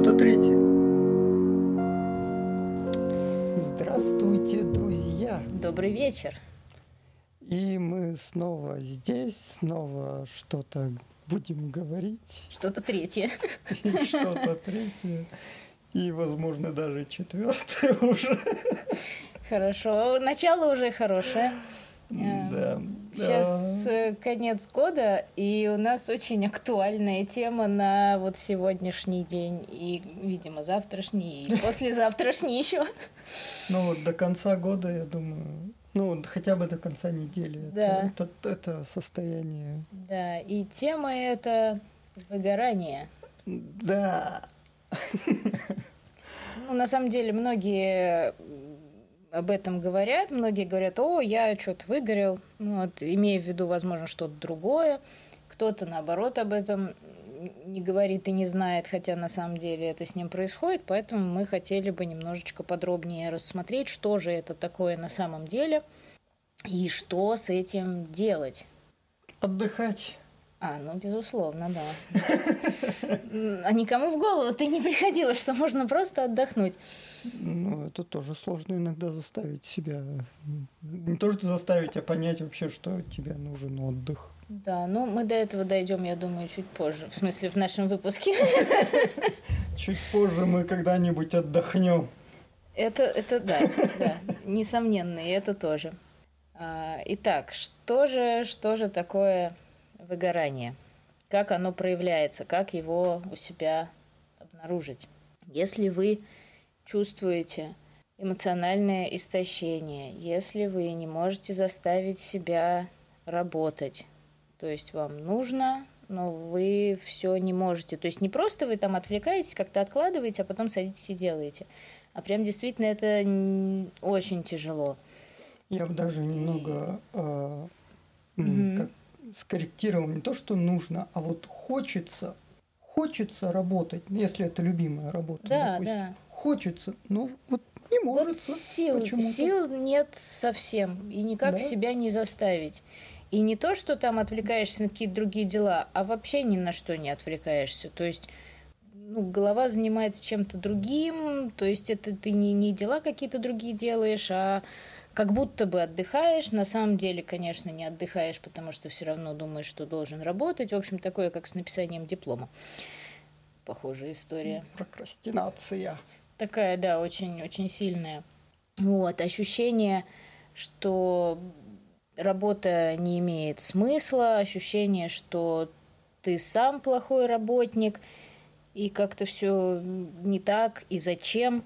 Что-то третье. Здравствуйте, друзья! Добрый вечер! И мы снова здесь, снова что-то будем говорить. Что-то третье. И что-то третье. И, возможно, даже четвертое уже. Хорошо. Начало уже хорошее. Да. Сейчас э, конец года, и у нас очень актуальная тема на вот сегодняшний день, и, видимо, завтрашний, и послезавтрашний еще. Ну вот до конца года, я думаю, ну хотя бы до конца недели. Да. Это, это, это состояние. Да, и тема это выгорание. Да. Ну, на самом деле, многие об этом говорят. Многие говорят, о, я что-то выгорел, ну, вот, имея в виду, возможно, что-то другое. Кто-то, наоборот, об этом не говорит и не знает, хотя на самом деле это с ним происходит, поэтому мы хотели бы немножечко подробнее рассмотреть, что же это такое на самом деле и что с этим делать. Отдыхать. А, ну, безусловно, да. А никому в голову ты не приходило, что можно просто отдохнуть. Ну, это тоже сложно иногда заставить себя. Не то, что заставить, а понять вообще, что тебе нужен отдых. Да, ну мы до этого дойдем, я думаю, чуть позже. В смысле, в нашем выпуске. Чуть позже мы когда-нибудь отдохнем. Это, это да, да, несомненно, и это тоже. А, итак, что же, что же такое выгорание. Как оно проявляется, как его у себя обнаружить. Если вы чувствуете эмоциональное истощение, если вы не можете заставить себя работать, то есть вам нужно, но вы все не можете. То есть не просто вы там отвлекаетесь, как-то откладываете, а потом садитесь и делаете. А прям действительно это очень тяжело. Я бы даже немного э, mm-hmm. как скорректировал не то, что нужно, а вот хочется, хочется работать, если это любимая работа, да, допустим. Да. Хочется, но вот не может. Вот сил, сил нет совсем, и никак да? себя не заставить. И не то, что там отвлекаешься на какие-то другие дела, а вообще ни на что не отвлекаешься. То есть ну, голова занимается чем-то другим, то есть это ты не, не дела какие-то другие делаешь, а как будто бы отдыхаешь, на самом деле, конечно, не отдыхаешь, потому что все равно думаешь, что должен работать. В общем, такое, как с написанием диплома. Похожая история. Прокрастинация. Такая, да, очень-очень сильная. Вот, ощущение, что работа не имеет смысла, ощущение, что ты сам плохой работник, и как-то все не так, и зачем.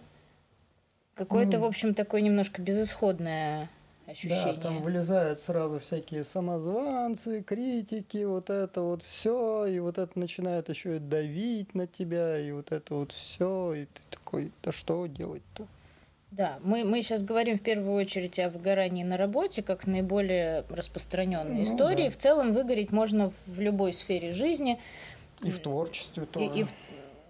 Какое-то, в общем, такое немножко безысходное ощущение. Да, там вылезают сразу всякие самозванцы, критики, вот это вот все, и вот это начинает еще и давить на тебя, и вот это вот все, и ты такой, да что делать-то? Да, мы, мы сейчас говорим в первую очередь о выгорании на работе, как наиболее распространенной ну, истории. Да. В целом выгореть можно в любой сфере жизни. И в творчестве тоже. И, и, в,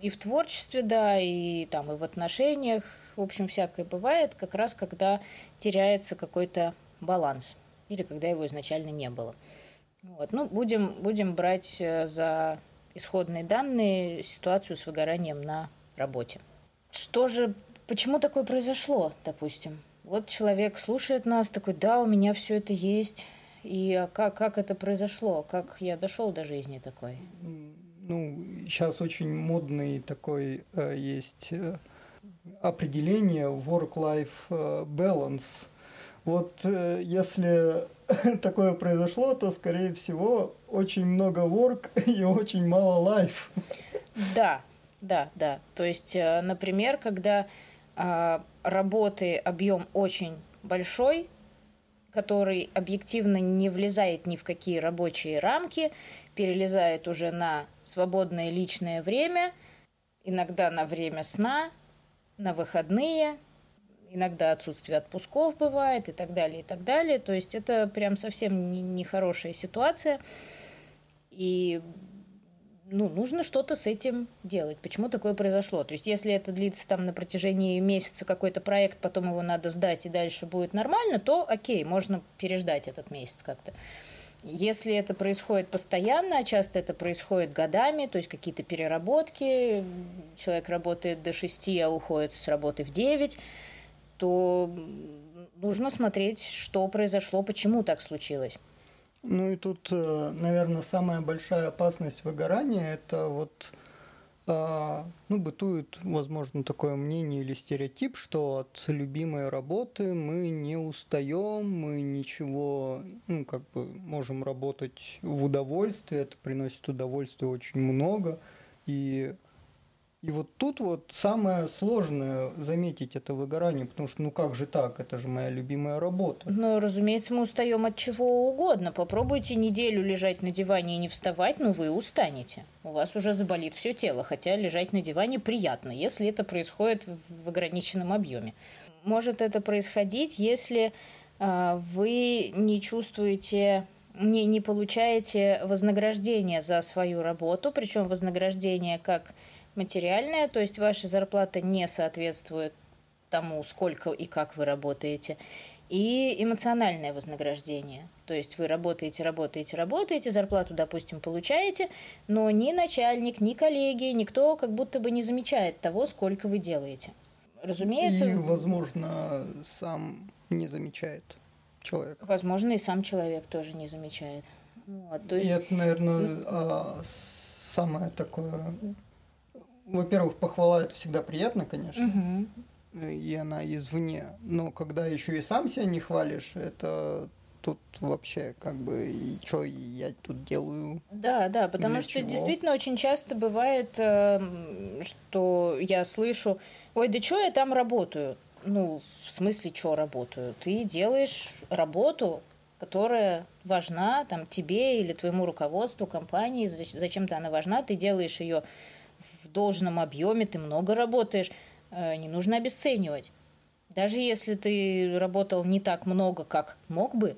и в творчестве, да, и там и в отношениях, в общем, всякое бывает, как раз когда теряется какой-то баланс или когда его изначально не было. Вот. Ну, будем, будем брать э, за исходные данные ситуацию с выгоранием на работе. Что же, почему такое произошло, допустим? Вот человек слушает нас, такой, да, у меня все это есть. И а как, как это произошло? Как я дошел до жизни такой? Ну, сейчас очень модный такой э, есть э, определение work-life э, balance. Вот э, если такое произошло, то, скорее всего, очень много work и очень мало life. Да, да, да. То есть, э, например, когда работы объем очень большой, который объективно не влезает ни в какие рабочие рамки, перелезает уже на свободное личное время, иногда на время сна, на выходные, иногда отсутствие отпусков бывает и так далее, и так далее. То есть это прям совсем нехорошая не ситуация. И ну, нужно что-то с этим делать. Почему такое произошло? То есть, если это длится там на протяжении месяца какой-то проект, потом его надо сдать и дальше будет нормально, то окей, можно переждать этот месяц как-то. Если это происходит постоянно, а часто это происходит годами, то есть какие-то переработки, человек работает до 6, а уходит с работы в 9, то нужно смотреть, что произошло, почему так случилось. Ну и тут, э, наверное, самая большая опасность выгорания – это вот ну, бытует, возможно, такое мнение или стереотип, что от любимой работы мы не устаем, мы ничего, ну, как бы можем работать в удовольствие, это приносит удовольствие очень много, и и вот тут вот самое сложное заметить это выгорание, потому что ну как же так, это же моя любимая работа. Ну, разумеется, мы устаем от чего угодно. Попробуйте неделю лежать на диване и не вставать, ну вы устанете. У вас уже заболит все тело, хотя лежать на диване приятно, если это происходит в ограниченном объеме. Может это происходить, если э, вы не чувствуете не, не получаете вознаграждение за свою работу, причем вознаграждение как материальная, то есть ваша зарплата не соответствует тому, сколько и как вы работаете, и эмоциональное вознаграждение. То есть вы работаете, работаете, работаете, зарплату, допустим, получаете, но ни начальник, ни коллеги, никто как будто бы не замечает того, сколько вы делаете. Разумеется. И, возможно, сам не замечает человек. Возможно, и сам человек тоже не замечает. Вот, то есть... И это, наверное, а, самое такое во-первых, похвала это всегда приятно, конечно, угу. и она извне. Но когда еще и сам себя не хвалишь, это тут вообще как бы и что я тут делаю? Да, да, потому что чего? действительно очень часто бывает, эм, что я слышу, ой, да что я там работаю? Ну, в смысле, что работаю? Ты делаешь работу, которая важна там тебе или твоему руководству компании, зачем-то она важна, ты делаешь ее должном объеме, ты много работаешь, э, не нужно обесценивать. Даже если ты работал не так много, как мог бы,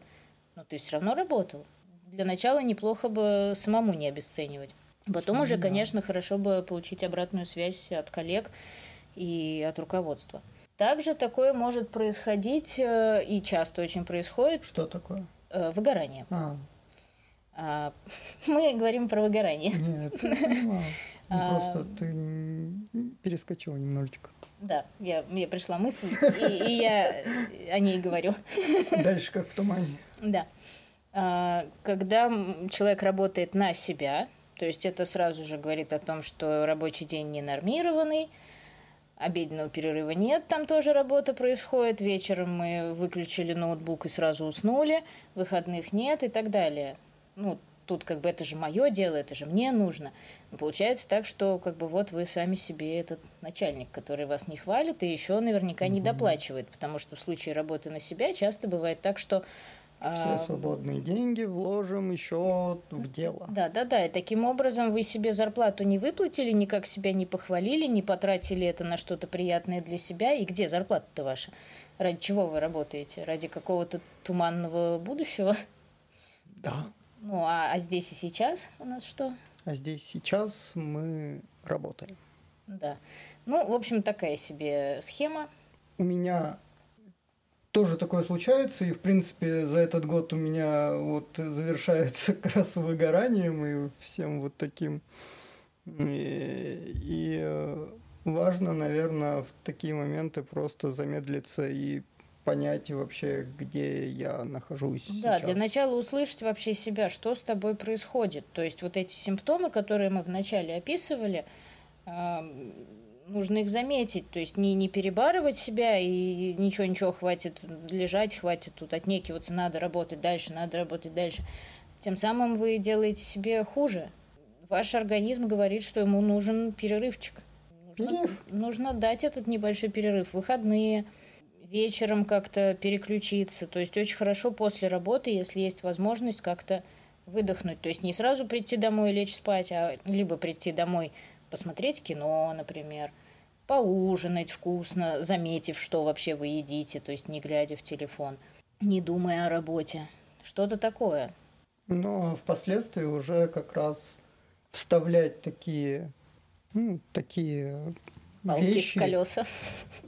но ты все равно работал. Для начала неплохо бы самому не обесценивать. Потом уже, конечно, хорошо бы получить обратную связь от коллег и от руководства. Также такое может происходить э, и часто очень происходит. Что такое? Э, выгорание. А. А, мы говорим про выгорание. Нет, Ну, а, просто ты перескочила немножечко. Да, я, мне пришла мысль, и, и я о ней говорю. Дальше как в тумане. Да. А, когда человек работает на себя, то есть это сразу же говорит о том, что рабочий день не нормированный, обеденного перерыва нет, там тоже работа происходит, вечером мы выключили ноутбук и сразу уснули, выходных нет и так далее. Ну, тут как бы это же мое дело, это же мне нужно. Но получается так, что как бы вот вы сами себе этот начальник, который вас не хвалит и еще наверняка не доплачивает, потому что в случае работы на себя часто бывает так, что а, все свободные деньги вложим еще в дело. Да, да, да. И таким образом вы себе зарплату не выплатили, никак себя не похвалили, не потратили это на что-то приятное для себя. И где зарплата-то ваша? Ради чего вы работаете? Ради какого-то туманного будущего? Да. Ну, а, а здесь и сейчас у нас что? А здесь сейчас мы работаем. Да. Ну, в общем, такая себе схема. У меня тоже такое случается, и, в принципе, за этот год у меня вот завершается как раз выгоранием и всем вот таким. И, и э, важно, наверное, в такие моменты просто замедлиться и понять вообще, где я нахожусь. Да, сейчас. для начала услышать вообще себя, что с тобой происходит. То есть вот эти симптомы, которые мы вначале описывали, нужно их заметить, то есть не, не перебарывать себя и ничего-ничего хватит лежать, хватит тут отнекиваться, надо работать дальше, надо работать дальше. Тем самым вы делаете себе хуже. Ваш организм говорит, что ему нужен перерывчик. Нужно, Перерыв. нужно дать этот небольшой перерыв. Выходные, вечером как-то переключиться. То есть очень хорошо после работы, если есть возможность как-то выдохнуть. То есть не сразу прийти домой и лечь спать, а либо прийти домой, посмотреть кино, например, поужинать вкусно, заметив, что вообще вы едите, то есть не глядя в телефон, не думая о работе. Что-то такое. Но впоследствии уже как раз вставлять такие, ну, такие Палки вещи. в колеса.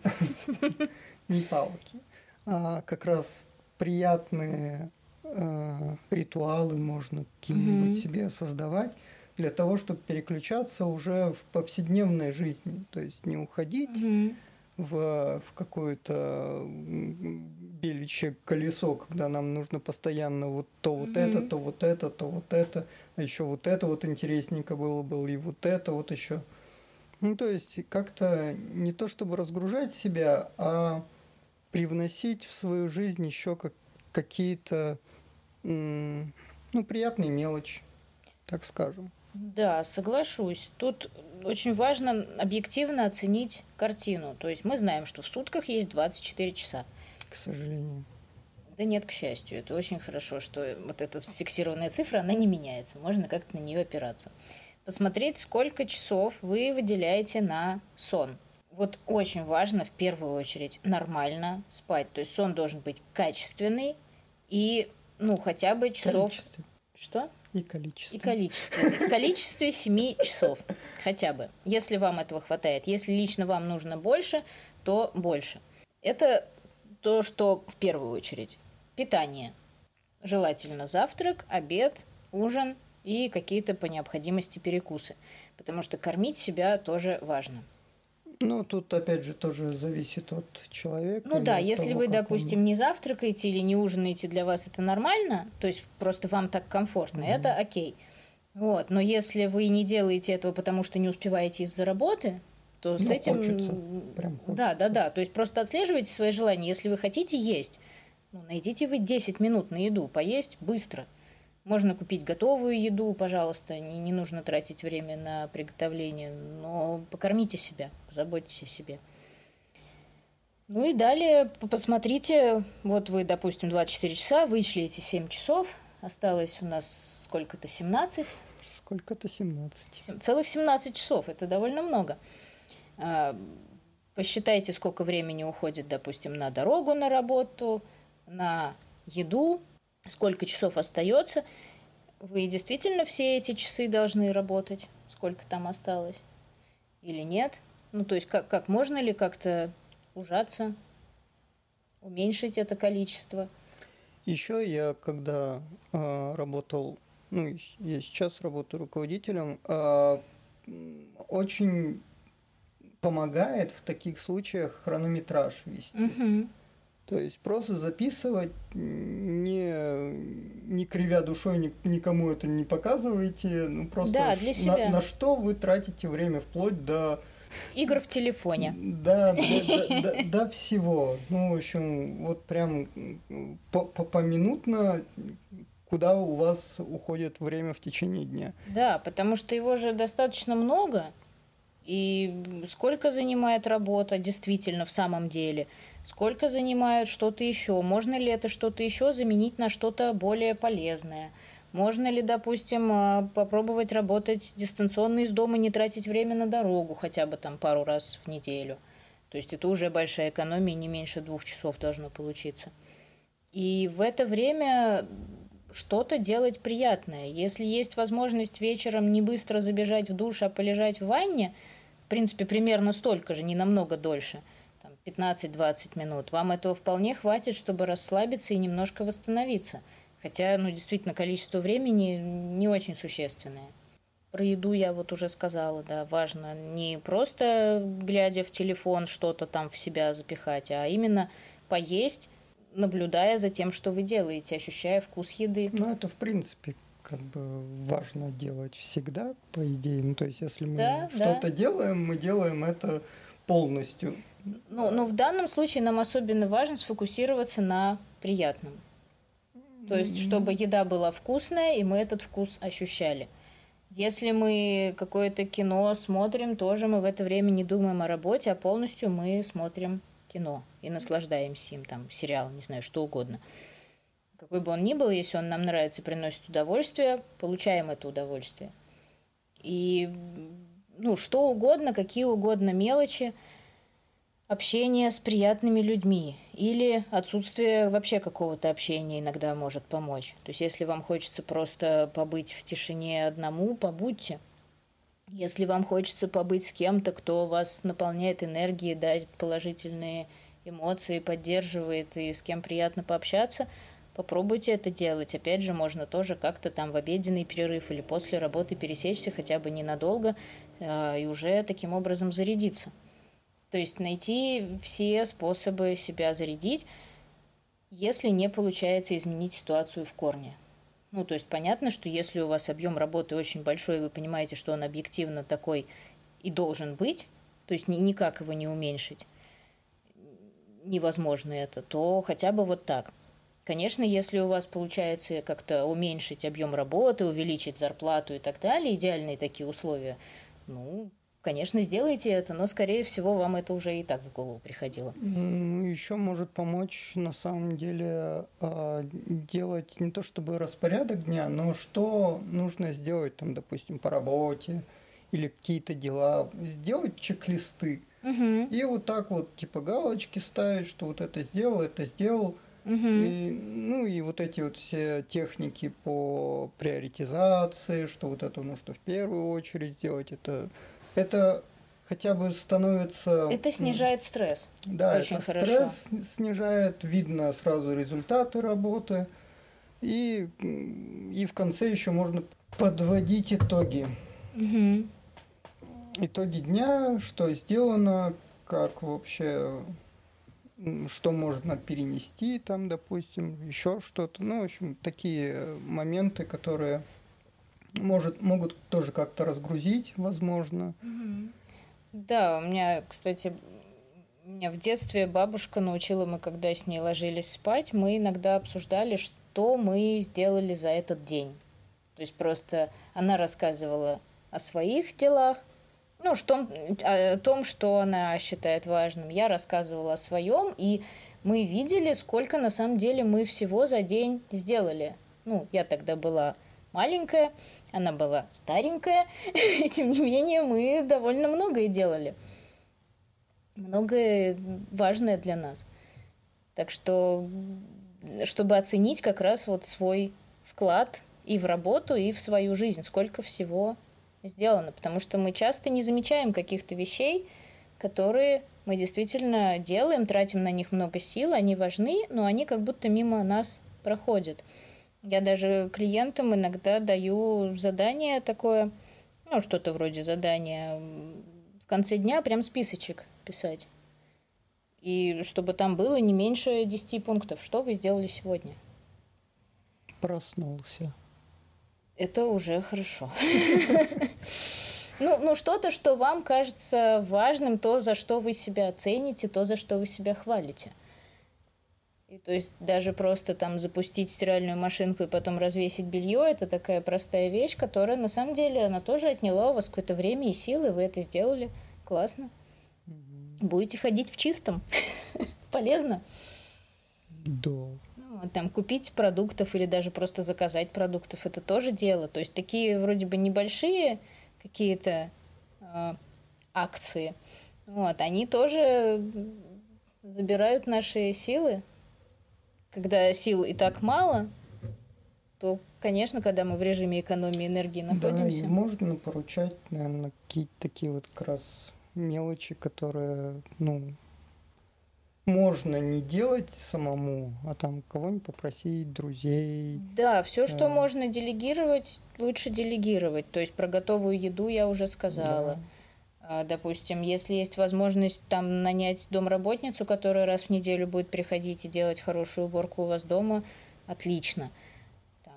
не палки, а как раз приятные э, ритуалы можно какие-нибудь Мгм. себе создавать для того, чтобы переключаться уже в повседневной жизни. То есть не уходить Мгм. в, в какое-то беличье колесо, когда нам нужно постоянно вот то вот Мгм. это, то вот это, то вот это, а еще вот это вот интересненько было бы, и вот это вот еще. Ну, то есть как-то не то чтобы разгружать себя, а привносить в свою жизнь еще как, какие-то ну, приятные мелочи, так скажем. Да, соглашусь. Тут очень важно объективно оценить картину. То есть мы знаем, что в сутках есть 24 часа. К сожалению. Да нет, к счастью. Это очень хорошо, что вот эта фиксированная цифра, она не меняется. Можно как-то на нее опираться. Посмотреть, сколько часов вы выделяете на сон. Вот очень важно в первую очередь нормально спать. То есть сон должен быть качественный и, ну, хотя бы часов... Количество Что? и количество. И количество. В количестве 7 часов хотя бы. Если вам этого хватает. Если лично вам нужно больше, то больше. Это то, что в первую очередь. Питание. Желательно завтрак, обед, ужин и какие-то по необходимости перекусы. Потому что кормить себя тоже важно. Ну, тут опять же тоже зависит от человека. Ну да, если того, вы, как он- допустим, не завтракаете или не ужинаете, для вас это нормально, то есть просто вам так комфортно, Мгм. это окей. Вот. Но если вы не делаете этого, потому что не успеваете из-за работы, то с Ну, этим... хочется, прям Да, да, хочется. да. То есть просто отслеживайте свои желания. Если вы хотите есть, ну, найдите вы 10 минут на еду, поесть быстро. Можно купить готовую еду, пожалуйста, не, не нужно тратить время на приготовление, но покормите себя, заботьтесь о себе. Ну и далее посмотрите, вот вы, допустим, 24 часа, вышли эти 7 часов, осталось у нас сколько-то, 17, Сколько-то 17. Сем- Целых 17 часов, это довольно много. А, Посчитайте, сколько времени уходит, допустим, на дорогу на работу, на еду, сколько часов остается. Вы действительно все эти часы должны работать, сколько там осталось, или нет? Ну, то есть, как, как можно ли как-то ужаться, уменьшить это количество? Еще я, когда а, работал, ну, я сейчас работаю руководителем, м, очень помогает в таких случаях хронометраж вести. Мгм. То есть просто записывать, не, не кривя душой, ни- никому это не показывайте. Ну, просто Да, для на- себя. На, что вы тратите время вплоть до, Игр в телефоне. до, до, до- всего. Ну, в общем, вот прям по- по- поминутно, куда у вас уходит время в течение дня. Да, потому что его же достаточно много. И сколько занимает работа действительно в самом деле? Сколько занимает что-то еще? Можно ли это что-то еще заменить на что-то более полезное? Можно ли, допустим, э, попробовать работать дистанционно из дома, не тратить время на дорогу хотя бы там пару раз в неделю? То есть это уже большая экономия, не меньше двух часов должно получиться. И в это время что-то делать приятное. Если есть возможность вечером не быстро забежать в душ, а полежать в ванне, в принципе, примерно столько же, не намного дольше, 15-20 минут, вам этого вполне хватит, чтобы расслабиться и немножко восстановиться. Хотя, ну, действительно, количество времени не очень существенное. Про еду я вот уже сказала, да, важно не просто глядя в телефон что-то там в себя запихать, а именно поесть, наблюдая за тем, что вы делаете, ощущая вкус еды. Ну, это, в принципе, как бы важно делать всегда, по идее. Ну, то есть, если мы Да, что-то делаем, мы делаем это полностью. Ну, но в данном случае нам особенно важно сфокусироваться на приятном. То есть, чтобы еда была вкусная, и мы этот вкус ощущали. Если мы какое-то кино смотрим, тоже мы в это время не думаем о работе, а полностью мы смотрим кино и наслаждаемся им, там, сериал, не знаю, что угодно. Какой бы он ни был, если он нам нравится, приносит удовольствие, получаем это удовольствие. И, ну, что угодно, какие угодно мелочи, общение с приятными людьми или отсутствие вообще какого-то общения иногда может помочь. То есть, если вам хочется просто побыть в тишине одному, побудьте. Если вам хочется побыть с кем-то, кто вас наполняет энергией, дает положительные эмоции, поддерживает и с кем приятно пообщаться, попробуйте это делать. Опять же, можно тоже как-то там в обеденный перерыв или после работы пересечься хотя бы ненадолго э, и уже таким образом зарядиться. То есть найти все способы себя зарядить, если не получается изменить ситуацию в корне. Ну, то есть понятно, что если у вас объем работы очень большой, и вы понимаете, что он объективно такой и должен быть, то есть никак его не уменьшить, невозможно это, то хотя бы вот так. Конечно, если у вас получается как-то уменьшить объем работы, увеличить зарплату и так далее, идеальные такие условия, ну, конечно, сделайте это, но, скорее всего, вам это уже и так в голову приходило. Еще может помочь, на самом деле, а, делать не то чтобы распорядок дня, но что нужно сделать, там, допустим, по работе или какие-то дела, сделать чек-листы. Угу. И вот так вот, типа, галочки ставить, что вот это сделал, это сделал. Угу. И, ну и вот эти вот все техники по приоритизации, что вот это нужно в первую очередь сделать, это это хотя бы становится... Это снижает стресс. Да, Очень это хорошо. стресс снижает, видно сразу результаты работы. И, и в конце еще можно подводить итоги. Угу. Итоги дня, что сделано, как вообще, что можно перенести там, допустим, еще что-то. Ну, в общем, такие моменты, которые может, могут тоже как-то разгрузить, возможно. Да, у меня, кстати, меня в детстве бабушка научила, мы когда с ней ложились спать, мы иногда обсуждали, что мы сделали за этот день. То есть просто она рассказывала о своих делах, ну, что, о том, что она считает важным. Я рассказывала о своем, и мы видели, сколько на самом деле мы всего за день сделали. Ну, я тогда была маленькая, она была старенькая, и тем не менее мы довольно многое делали. Многое важное для нас. Так что, чтобы оценить как раз вот свой вклад и в работу, и в свою жизнь, сколько всего сделано. Потому что мы часто не замечаем каких-то вещей, которые мы действительно делаем, тратим на них много сил, они важны, но они как будто мимо нас проходят. Я даже клиентам иногда даю задание такое, ну, что-то вроде задания, в конце дня прям списочек писать. И чтобы там было не меньше 10 пунктов. Что вы сделали сегодня? Проснулся. Это уже хорошо. Ну, ну что-то, что вам кажется важным, то, за что вы себя оцените, то, за что вы себя хвалите. И то есть даже просто там запустить стиральную машинку и потом развесить белье, это такая простая вещь, которая на самом деле, она тоже отняла у вас какое-то время и силы, вы это сделали. Классно. Будете ходить в чистом. Полезно. Да. Ну, а там купить продуктов или даже просто заказать продуктов, это тоже дело. То есть такие вроде бы небольшие какие-то э, акции, вот, они тоже забирают наши силы, когда сил и так мало, то, конечно, когда мы в режиме экономии энергии находимся... Да, можно поручать, наверное, какие-то такие вот как раз мелочи, которые, ну, можно не делать самому, а там кого-нибудь попросить, друзей. Да, все, что да. можно делегировать, лучше делегировать. То есть про готовую еду я уже сказала. Да. А, допустим, если есть возможность там нанять домработницу, которая раз в неделю будет приходить и делать хорошую уборку у вас дома, отлично. Там,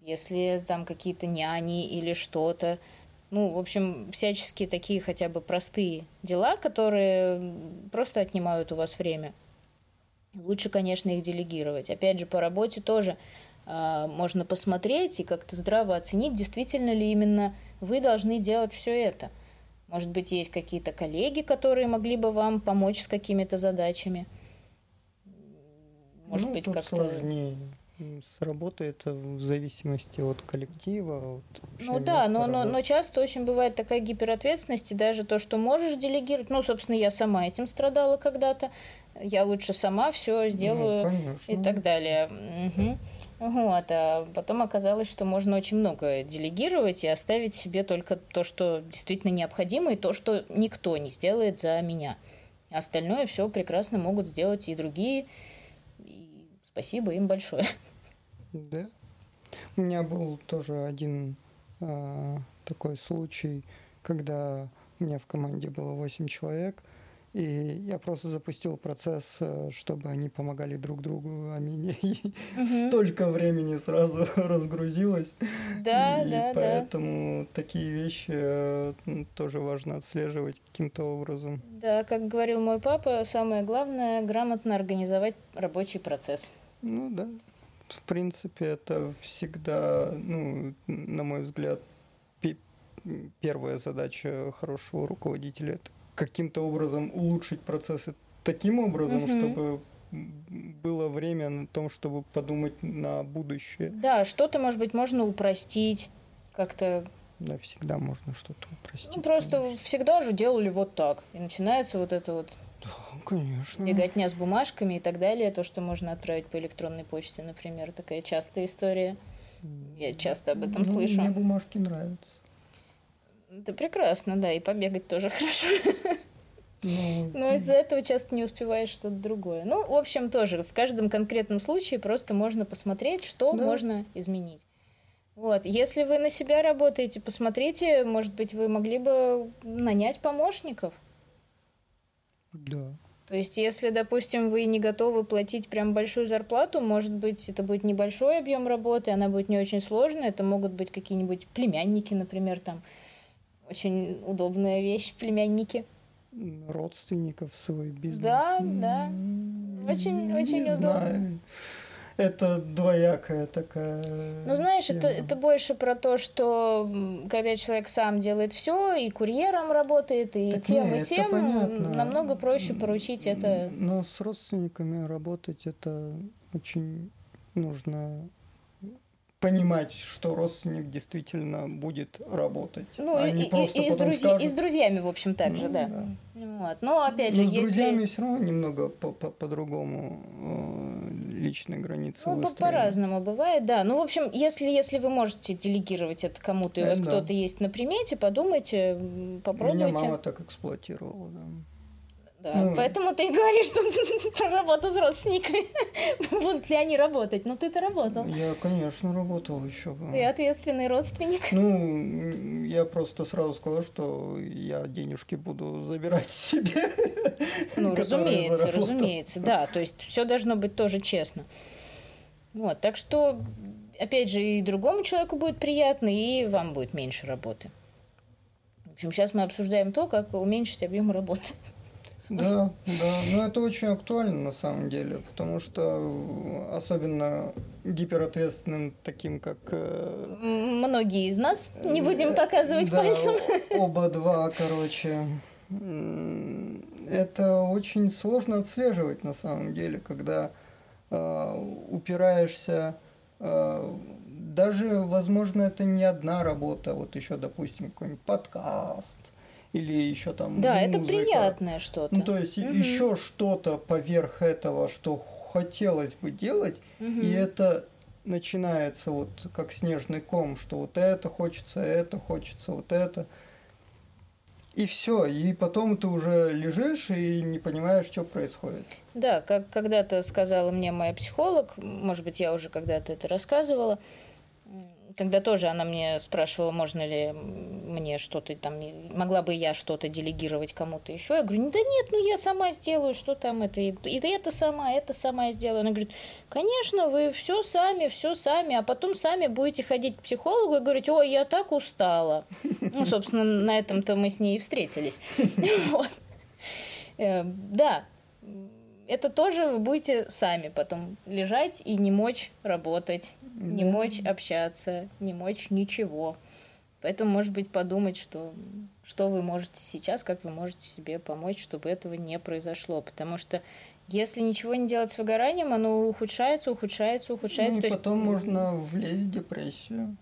если там какие-то няни или что-то, ну, в общем, всяческие такие хотя бы простые дела, которые просто отнимают у вас время. Лучше, конечно, их делегировать. Опять же, по работе тоже э, можно посмотреть и как-то здраво оценить, действительно ли именно вы должны делать все это – может быть, есть какие-то коллеги, которые могли бы вам помочь с какими-то задачами? Может ну, быть, как-то... сложнее. С работы это в зависимости от коллектива. От ну да, но, но, но часто очень бывает такая гиперответственность, и даже то, что можешь делегировать, ну, собственно, я сама этим страдала когда-то, я лучше сама все сделаю ну, и так далее. Угу. Вот, а потом оказалось, что можно очень много делегировать и оставить себе только то, что действительно необходимо, и то, что никто не сделает за меня. Остальное все прекрасно могут сделать и другие. И спасибо им большое. Да. У меня был тоже один э, такой случай, когда у меня в команде было 8 человек, и я просто запустил процесс, э, чтобы они помогали друг другу, а меня угу. столько времени сразу разгрузилось. Да, и да, поэтому да. такие вещи э, тоже важно отслеживать каким-то образом. Да, как говорил мой папа, самое главное грамотно организовать рабочий процесс. Ну да. В принципе, это всегда, ну, на мой взгляд, первая задача хорошего руководителя это каким-то образом улучшить процессы таким образом, угу. чтобы было время на том, чтобы подумать на будущее. Да, что-то, может быть, можно упростить, как-то. Да, всегда можно что-то упростить. Ну, просто конечно. всегда же делали вот так. И начинается вот это вот да, конечно. Беготня с бумажками и так далее. То, что можно отправить по электронной почте, например. Такая частая история. Я часто об этом ну, слышу. Мне бумажки нравятся. Это прекрасно, да, и побегать тоже хорошо. Ну, Но из-за этого часто не успеваешь что-то другое. Ну, в общем, тоже в каждом конкретном случае просто можно посмотреть, что да. можно изменить. Вот. Если вы на себя работаете, посмотрите, может быть, вы могли бы нанять помощников. Да. То есть, если, допустим, вы не готовы платить прям большую зарплату, может быть, это будет небольшой объем работы, она будет не очень сложная, это могут быть какие-нибудь племянники, например, там, очень удобная вещь, племянники. Родственников свой бизнес. Да, да. Очень, очень не удобно. Знаю. Это двоякая такая. Ну, знаешь, это, это больше про то, что когда человек сам делает все, и курьером работает, и так тем, нет, и всем, намного проще поручить это. Но с родственниками работать это очень нужно понимать, что родственник действительно будет работать. Ну, а и, не и, и, с друзь... скажет... и с друзьями, в общем, так ну, же, да. да. Вот. Но опять же, Но с если... друзьями все равно немного по-другому э, личные границы ну, по-разному бывает, да. Ну, в общем, если, если вы можете делегировать это кому-то, и у вас да. кто-то есть на примете, подумайте, попробуйте. Меня мама так эксплуатировала, да. Да, ну, поэтому ты и говоришь, что про работу с родственниками. Будут ли они работать? Ну, ты-то работал. Я, конечно, работал еще. Ты ответственный родственник. Ну, я просто сразу сказал, что я денежки буду забирать себе. Ну, разумеется, разумеется, да. То есть все должно быть тоже честно. Вот, так что, опять же, и другому человеку будет приятно, и вам будет меньше работы. В общем, сейчас мы обсуждаем то, как уменьшить объем работы. Да, да, но это очень актуально на самом деле, потому что особенно гиперответственным таким, как... Э, Многие из нас, не будем показывать да, пальцем. оба два, короче. Это очень сложно отслеживать на самом деле, когда э, упираешься э, даже, возможно, это не одна работа, вот еще, допустим, какой-нибудь подкаст, или еще там Да, музыка. это приятное что-то. Ну, то есть угу. еще что-то поверх этого, что хотелось бы делать, угу. и это начинается вот как снежный ком, что вот это хочется, это хочется, вот это. И все, и потом ты уже лежишь и не понимаешь, что происходит. Да, как когда-то сказала мне моя психолог, может быть, я уже когда-то это рассказывала, когда тоже она мне спрашивала, можно ли мне что-то там, могла бы я что-то делегировать кому-то еще. Я говорю, да нет, ну я сама сделаю, что там это, и это сама, это сама сделаю. Она говорит, конечно, вы все сами, все сами, а потом сами будете ходить к психологу и говорить, ой, я так устала. Ну, собственно, на этом-то мы с ней и встретились. Э, да, это тоже вы будете сами потом лежать и не мочь работать, не да. мочь общаться, не мочь ничего. Поэтому, может быть, подумать, что, что вы можете сейчас, как вы можете себе помочь, чтобы этого не произошло. Потому что если ничего не делать с выгоранием, оно ухудшается, ухудшается, ухудшается. Ну, и потом есть... можно влезть в депрессию.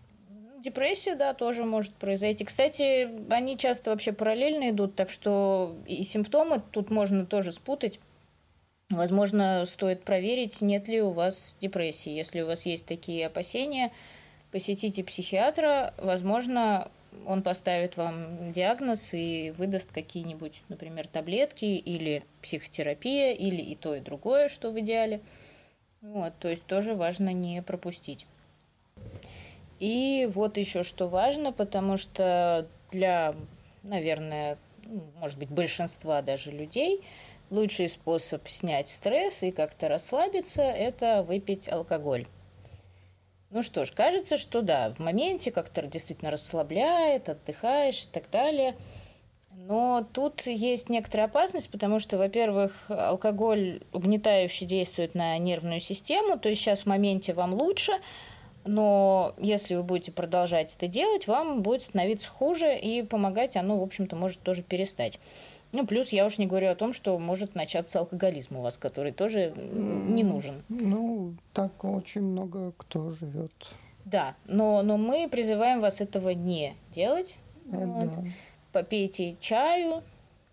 Депрессия, да, тоже может произойти. Кстати, они часто вообще параллельно идут, так что и симптомы тут можно тоже спутать. Возможно, стоит проверить, нет ли у вас депрессии. Если у вас есть такие опасения, посетите психиатра. Возможно, он поставит вам диагноз и выдаст какие-нибудь, например, таблетки или психотерапия, или и то, и другое, что в идеале. Вот, то есть тоже важно не пропустить. И вот еще что важно, потому что для, наверное, ну, может быть, большинства даже людей лучший способ снять стресс и как-то расслабиться – это выпить алкоголь. Ну что ж, кажется, что да, в моменте как-то действительно расслабляет, отдыхаешь и так далее. Но тут есть некоторая опасность, потому что, во-первых, алкоголь угнетающе действует на нервную систему, то есть сейчас в моменте вам лучше, но если вы будете продолжать это делать, вам будет становиться хуже, и помогать оно, в общем-то, может тоже перестать. Ну, плюс я уж не говорю о том, что может начаться алкоголизм у вас, который тоже не нужен. Ну, так очень много кто живет. Да, но, но мы призываем вас этого не делать. Это Вот. да. Попейте чаю,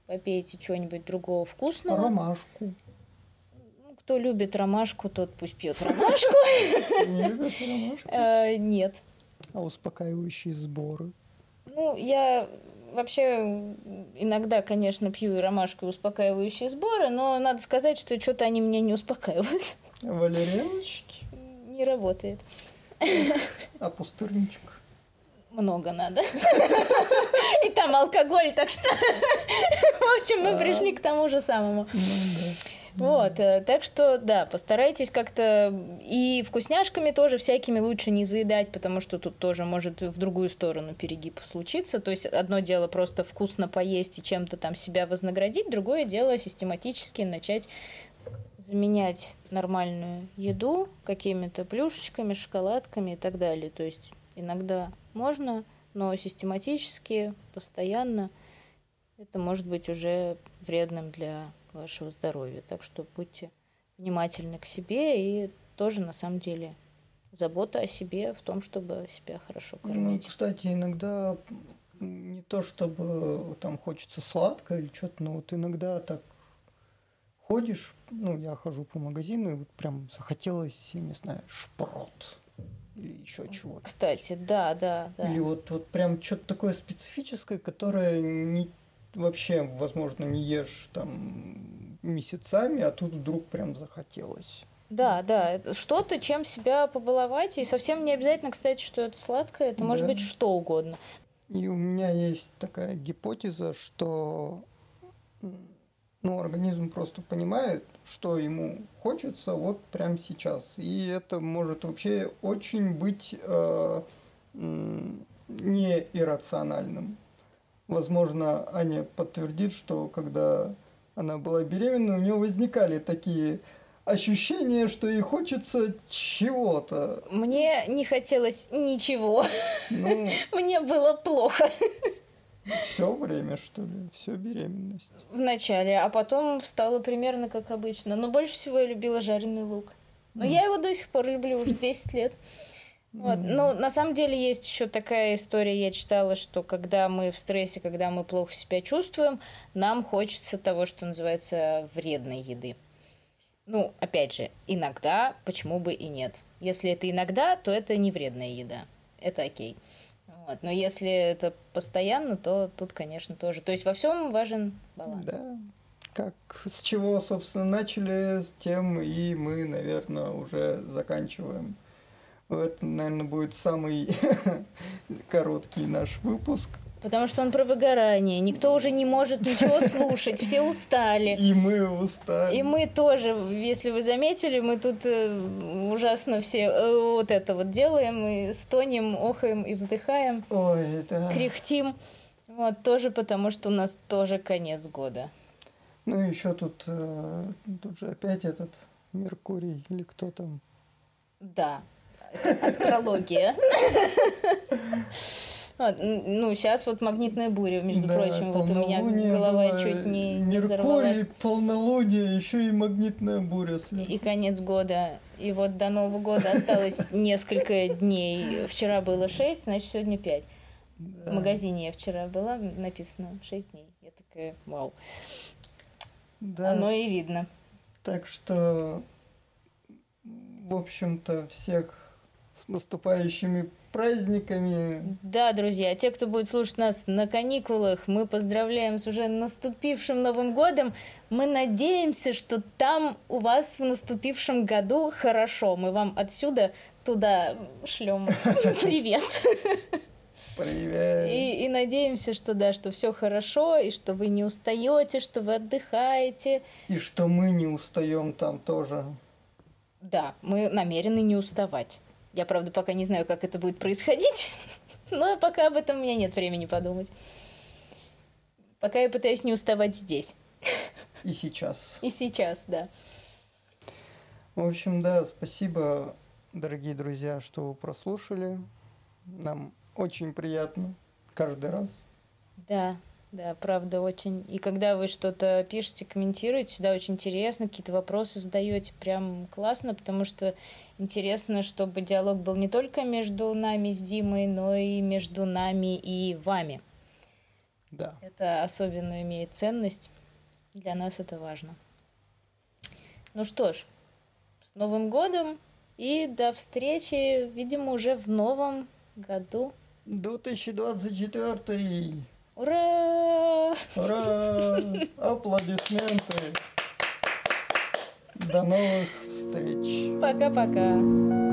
попейте чего-нибудь другого вкусного. Ромашку. Ну, Кто любит ромашку, тот пусть пьет ромашку. Не любишь ромашку? Э, Нет. А успокаивающие сборы. Ну, я вообще иногда, конечно, пью и ромашку и успокаивающие сборы, но надо сказать, что что-то они меня не успокаивают. Валерьяночки. Не работает. А пустырничек. Много надо. И там алкоголь, так что... В общем, мы пришли к тому же самому. Вот, э, так что, да, постарайтесь как-то и вкусняшками тоже всякими лучше не заедать, потому что тут тоже может в другую сторону перегиб случиться. То есть одно дело просто вкусно поесть и чем-то там себя вознаградить, другое дело систематически начать заменять нормальную еду какими-то плюшечками, шоколадками и так далее. То есть иногда можно, но систематически, постоянно это может быть уже вредным для вашего здоровья. Так что будьте внимательны к себе и тоже на самом деле забота о себе в том, чтобы себя хорошо Ну, кормить. кстати, иногда не то чтобы там хочется сладко или что-то, но вот иногда так ходишь, ну, я хожу по магазину, и вот прям захотелось, я не знаю, шпрот или еще чего Кстати, да, да, да. Или вот, вот прям что-то такое специфическое, которое не, вообще, возможно, не ешь там месяцами, а тут вдруг прям захотелось. Да, да, что-то, чем себя побаловать, и совсем не обязательно, кстати, что это сладкое, это может Да. быть что угодно. И у меня есть такая гипотеза, что ну, организм просто понимает, что ему хочется вот прямо сейчас. И это может вообще очень быть э, не иррациональным. Возможно, Аня подтвердит, что когда она была беременна, у нее возникали такие ощущения, что ей хочется чего-то. Мне не хотелось ничего, Ну, мне было плохо все время, что ли, всю беременность. в начале, а потом стало примерно как обычно. Но больше всего я любила жареный лук. Но я его до сих пор люблю уже 10 лет. Вот. Но на самом деле есть еще такая история, я читала, что когда мы в стрессе, когда мы плохо себя чувствуем, нам хочется того, что называется вредной еды. Ну, опять же, иногда, почему бы и нет. Если это иногда, то это не вредная еда. Это окей. Вот. Но если это постоянно, то тут, конечно, тоже. То есть во всем важен баланс. Да. Как с чего, собственно, начали, с тем и мы, наверное, уже заканчиваем. Это, наверное, будет самый короткий наш выпуск. Потому что он про выгорание. Никто уже не может ничего слушать, все устали. И мы устали. И мы тоже, если вы заметили, мы тут э, ужасно все э, вот это вот делаем, и стонем, охаем и вздыхаем, Ой, да. кряхтим. Вот тоже потому, что у нас тоже конец года. Ну, еще тут, э, тут же опять этот Меркурий или кто там. Да, это астрология. Вот, Ну, сейчас вот магнитная буря, между Да, прочим, вот у меня голова чуть не, не Меркурий, взорвалась. полнолуние, еще и магнитная буря. след- И конец года. И вот до Нового года осталось несколько дней. Вчера было 6, значит, сегодня 5. Да. В магазине я вчера была, написано 6 дней. Я такая, вау. Да. Оно и видно. Так что, в общем-то, всех С наступающими праздниками. Да, друзья, те, кто будет слушать нас на каникулах, мы поздравляем с уже наступившим Новым годом. Мы надеемся, что там у вас в наступившем году хорошо. Мы вам отсюда туда шлем привет. Привет. И, и надеемся, что да, что все хорошо, и что вы не устаете, что вы отдыхаете. И что мы не устаем там тоже. Да, мы намерены не уставать. Я, правда, пока не знаю, как это будет происходить, но пока об этом у меня нет времени подумать. Пока я пытаюсь не уставать здесь. И сейчас. И сейчас, да. В общем, да, спасибо, дорогие друзья, что вы прослушали. Нам очень приятно каждый раз. Да, да, правда, очень. И когда вы что-то пишете, комментируете, всегда очень интересно, какие-то вопросы задаете, прям классно, потому что интересно, чтобы диалог был не только между нами с Димой, но и между нами и вами. Да. Это особенно имеет ценность. Для нас это важно. Ну что ж, с Новым годом и до встречи, видимо, уже в новом году. 2024. Ура! Ура! Аплодисменты. До новых встреч. Пока-пока.